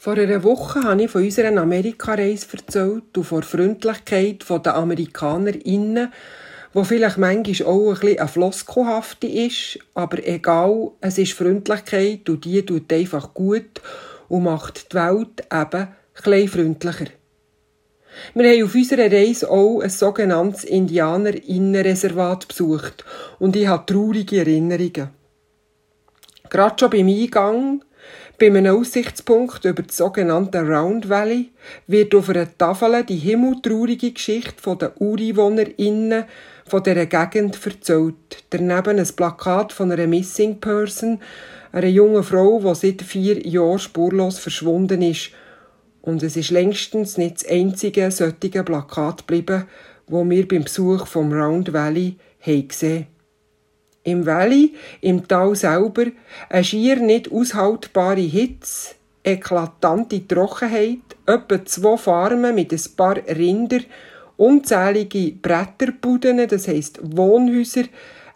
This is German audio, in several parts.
Vor einer Woche habe ich von unserer Amerikareise erzählt und von der Freundlichkeit der AmerikanerInnen, wo vielleicht manchmal auch ein bisschen eine ist, aber egal, es ist Freundlichkeit und die tut einfach gut und macht die Welt eben bisschen freundlicher. Wir haben auf unserer Reise auch ein sogenanntes Indianerinnenreservat besucht und ich habe traurige Erinnerungen. Gerade schon beim Eingang bei einem Aussichtspunkt über das sogenannte Round Valley wird auf einer Tafel die himmeltraurige Geschichte der UreinwohnerInnen von dieser Gegend erzählt. Daneben ein Plakat von einer Missing Person, einer jungen Frau, die seit vier Jahren spurlos verschwunden ist. Und es ist längstens nicht das einzige solche Plakat geblieben, wo wir beim Besuch vom Round Valley haben gesehen im Valley, im Tal selber, eine schier nicht aushaltbare Hitze, eklatante Trockenheit, etwa zwei Farmen mit ein paar Rinder, unzählige Bretterbuden, das heisst Wohnhäuser,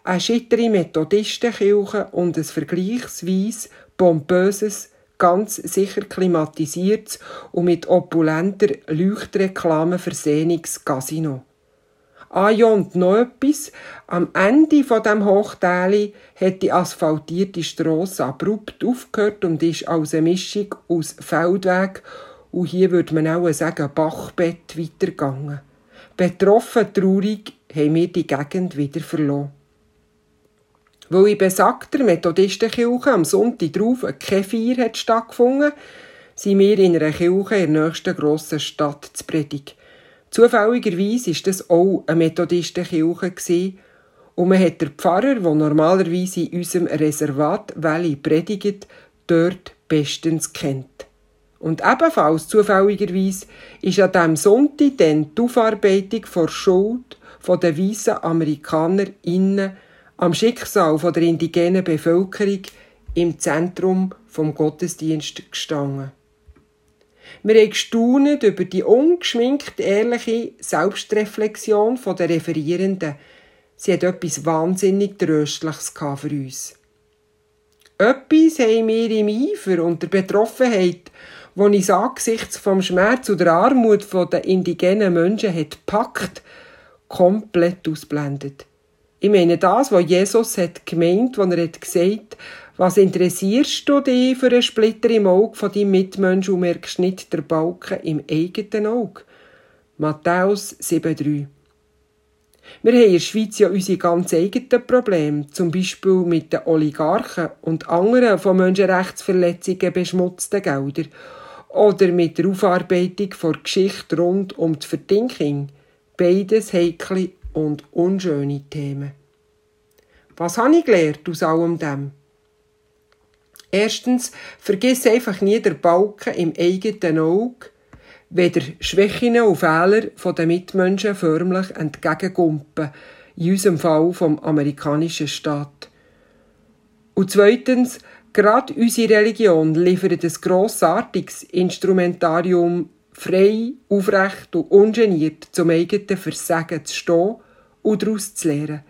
eine schittere Methodistenkirche und ein vergleichsweise pompöses, ganz sicher klimatisiertes und mit opulenter Leuchtreklame versehenes Casino. Ah ja, und noch etwas. Am Ende von dem Hochtäli hat die asphaltierte Strasse abrupt aufgehört und ist als eine Mischung aus Feldweg und hier würde man auch sagen Bachbett weitergegangen. Betroffen traurig haben wir die Gegend wieder verloren. Weil in besagter Methodistenkirche am Sonntag drauf keine Feier hat stattgefunden, sind wir in einer Kirche in der nächsten grossen Stadt zu predigen. Zufälligerweise war das auch eine Methodistenkirche und man hat den Pfarrer, der normalerweise in unserem Reservat Valley predigt, dort bestens kennt. Und ebenfalls zufälligerweise ist an diesem Sonntag dann die Aufarbeitung vor Schuld der weißen AmerikanerInnen am Schicksal der indigenen Bevölkerung im Zentrum vom Gottesdienst gestanden. Wir haben gestaunt über die ungeschminkt ehrliche Selbstreflexion der Referierenden. Sie hat etwas wahnsinnig Tröstliches für uns. Etwas haben wir im Eifer und der Betroffenheit, wo uns angesichts vom Schmerz und der Armut der indigenen Menschen hat packt, komplett ausblendet. Ich meine das, was Jesus hat gemeint, als er hat gesagt was interessierst du dich für einen Splitter im Auge von deinem Mitmenschen und merkst nicht der Balken im eigenen Auge? Matthäus 7,3 Wir haben in der Schweiz ja unsere ganz eigenen Probleme, zum Beispiel mit den Oligarchen und anderen von Menschenrechtsverletzungen beschmutzten Geldern oder mit der Aufarbeitung der Geschichte rund um die Verdinkung. Beides heikle und unschöne Themen. Was habe ich gelernt aus allem dem? Erstens, vergiss einfach nie den Balken im eigenen Auge, weder Schwächen und Fehler der Mitmenschen förmlich entgegengumpen, in unserem Fall vom amerikanischen Staat. Und zweitens, gerade unsere Religion liefert ein grossartiges Instrumentarium, frei, aufrecht und ungeniert zum eigenen Versagen zu stehen und daraus zu lernen.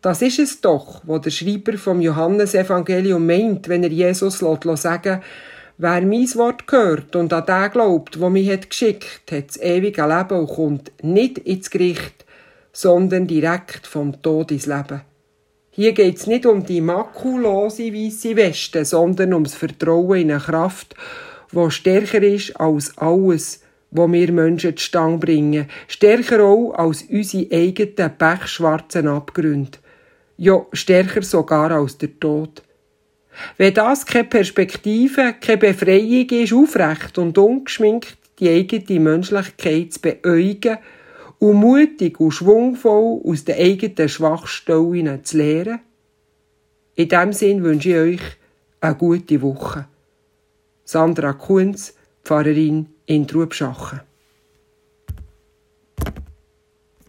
Das ist es doch, was der Schreiber vom Johannesevangelium meint, wenn er Jesus lässt sagen Wer mein Wort gehört und an den glaubt, wo mich hat geschickt, hat das ewige Leben und kommt nicht ins Gericht, sondern direkt vom Tod ins Leben. Hier geht es nicht um die makulose weiße Weste, sondern ums Vertrauen in eine Kraft, wo stärker ist als alles, wo wir Menschen zustande bringen, stärker auch als unsere eigenen pechschwarzen Abgründe ja stärker sogar als der Tod. Wenn das keine Perspektive, keine Befreiung ist, aufrecht und ungeschminkt die eigene Menschlichkeit zu beäugen und mutig und schwungvoll aus den eigenen Schwachstellen zu lehren? In diesem Sinn wünsche ich euch eine gute Woche. Sandra Kunz, Pfarrerin in Trubschachen.